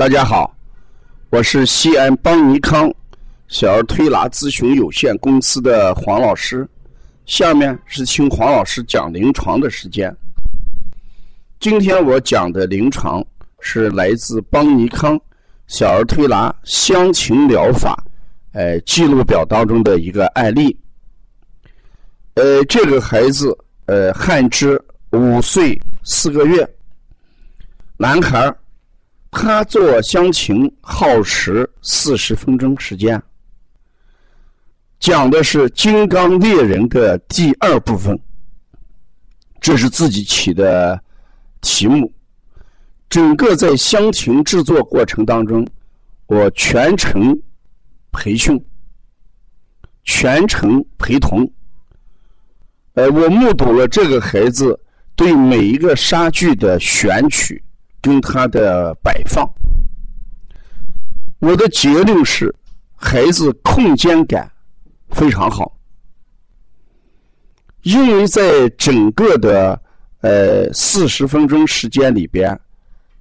大家好，我是西安邦尼康小儿推拿咨询有限公司的黄老师。下面是听黄老师讲临床的时间。今天我讲的临床是来自邦尼康小儿推拿香芹疗法，呃，记录表当中的一个案例。呃，这个孩子，呃，汉之五岁四个月，男孩他做香芹耗时四十分钟时间。讲的是金刚猎人的第二部分，这是自己起的题目。整个在香芹制作过程当中，我全程培训，全程陪同。呃，我目睹了这个孩子对每一个杀具的选取跟他的摆放。我的结论是，孩子空间感非常好，因为在整个的呃四十分钟时间里边，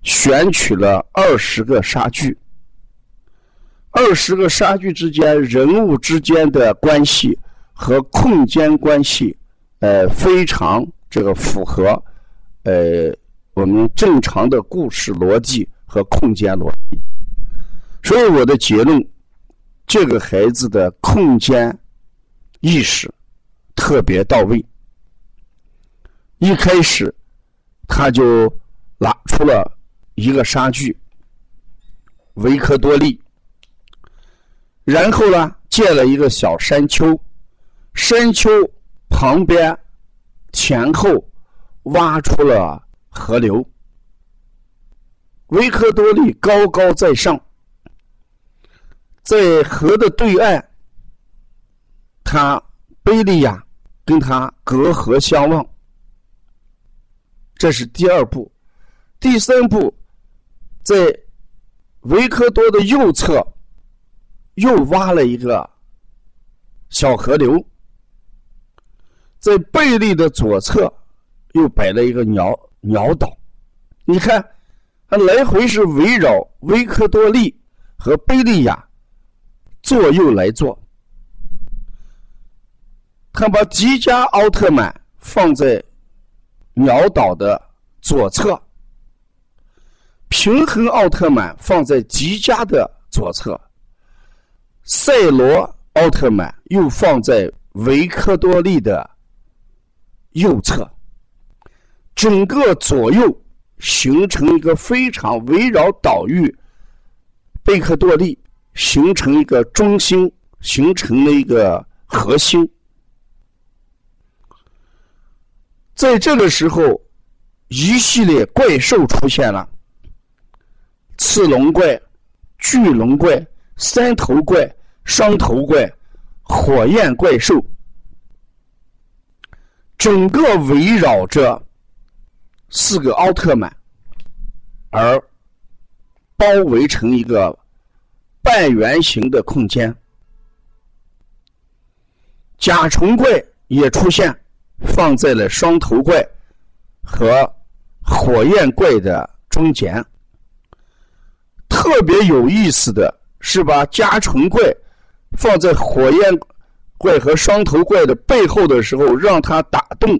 选取了二十个沙具，二十个沙具之间人物之间的关系和空间关系。呃，非常这个符合呃我们正常的故事逻辑和空间逻辑，所以我的结论，这个孩子的空间意识特别到位。一开始他就拿出了一个沙具维克多利，然后呢建了一个小山丘，山丘。旁边前后挖出了河流，维克多利高高在上，在河的对岸，他贝利亚跟他隔河相望。这是第二步，第三步，在维克多的右侧又挖了一个小河流。在贝利的左侧，又摆了一个鸟鸟岛。你看，它来回是围绕维克多利和贝利亚左右来做。他把吉加奥特曼放在鸟岛的左侧，平衡奥特曼放在吉加的左侧，赛罗奥特曼又放在维克多利的。右侧，整个左右形成一个非常围绕岛屿贝克多利，形成一个中心，形成了一个核心。在这个时候，一系列怪兽出现了：刺龙怪、巨龙怪、三头怪、双头怪、火焰怪兽。整个围绕着四个奥特曼，而包围成一个半圆形的空间。甲虫怪也出现，放在了双头怪和火焰怪的中间。特别有意思的是，把甲虫怪放在火焰。怪和双头怪的背后的时候，让它打洞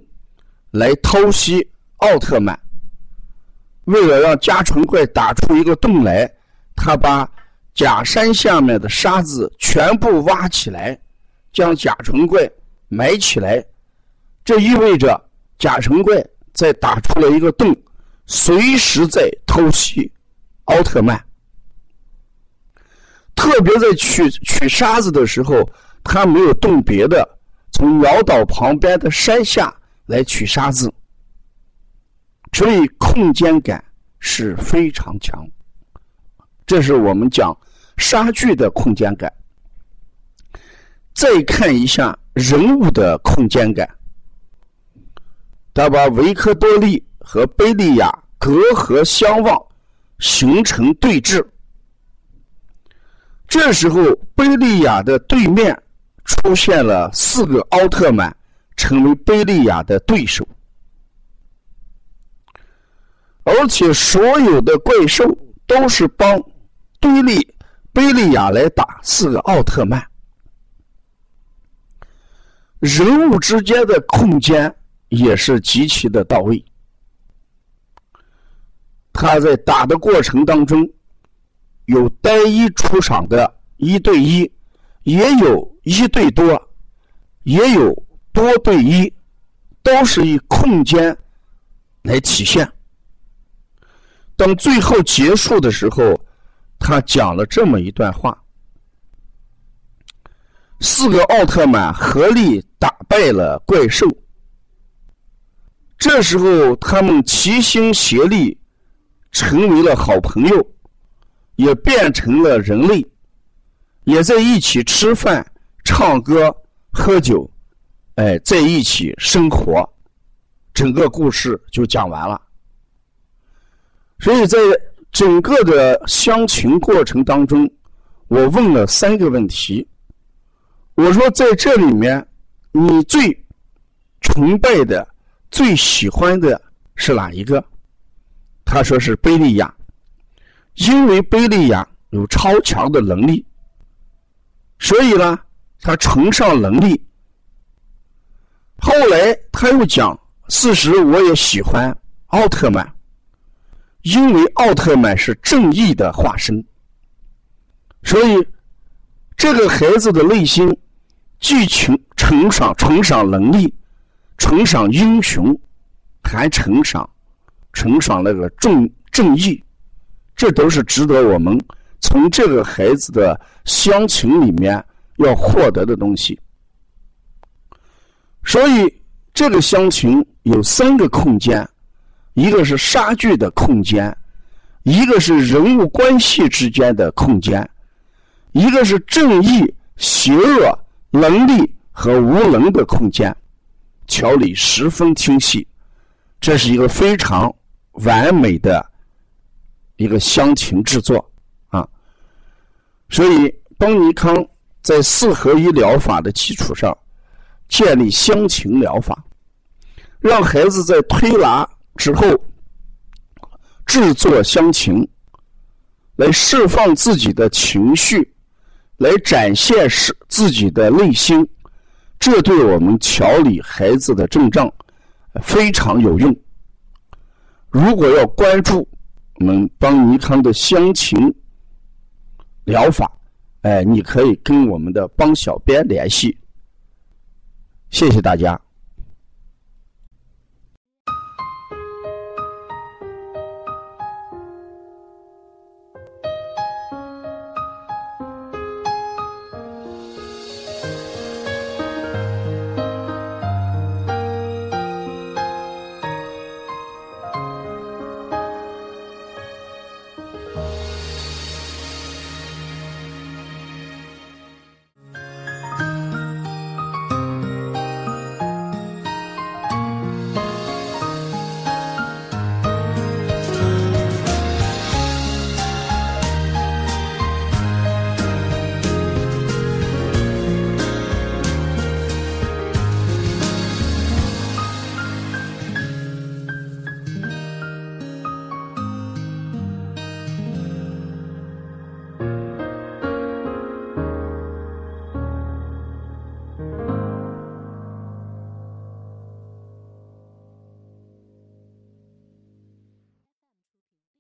来偷袭奥特曼。为了让甲虫怪打出一个洞来，他把假山下面的沙子全部挖起来，将甲虫怪埋起来。这意味着甲虫怪在打出了一个洞，随时在偷袭奥特曼。特别在取取沙子的时候。他没有动别的，从鸟岛旁边的山下来取沙子，所以空间感是非常强。这是我们讲沙剧的空间感。再看一下人物的空间感，他把维克多利和贝利亚隔河相望，形成对峙。这时候，贝利亚的对面。出现了四个奥特曼，成为贝利亚的对手，而且所有的怪兽都是帮对立贝利亚来打四个奥特曼。人物之间的空间也是极其的到位。他在打的过程当中，有单一出场的一对一，也有一对多，也有多对一，都是以空间来体现。等最后结束的时候，他讲了这么一段话。四个奥特曼合力打败了怪兽。这时候，他们齐心协力，成为了好朋友，也变成了人类，也在一起吃饭、唱歌、喝酒，哎，在一起生活。整个故事就讲完了。所以在整个的相亲过程当中，我问了三个问题。我说，在这里面，你最崇拜的、最喜欢的是哪一个？他说是贝利亚，因为贝利亚有超强的能力，所以呢，他崇尚能力。后来他又讲，事实我也喜欢奥特曼，因为奥特曼是正义的化身，所以这个孩子的内心。既崇崇尚崇尚能力，崇尚英雄，还崇尚崇尚那个正正义，这都是值得我们从这个孩子的乡情里面要获得的东西。所以，这个乡情有三个空间：一个是杀剧的空间，一个是人物关系之间的空间，一个是正义邪恶。能力和无能的空间，条理十分清晰，这是一个非常完美的一个乡情制作啊。所以，邦尼康在四合一疗法的基础上，建立乡情疗法，让孩子在推拿之后制作乡情，来释放自己的情绪。来展现是自己的内心，这对我们调理孩子的症状非常有用。如果要关注我们邦尼康的乡情疗法，哎，你可以跟我们的邦小编联系。谢谢大家。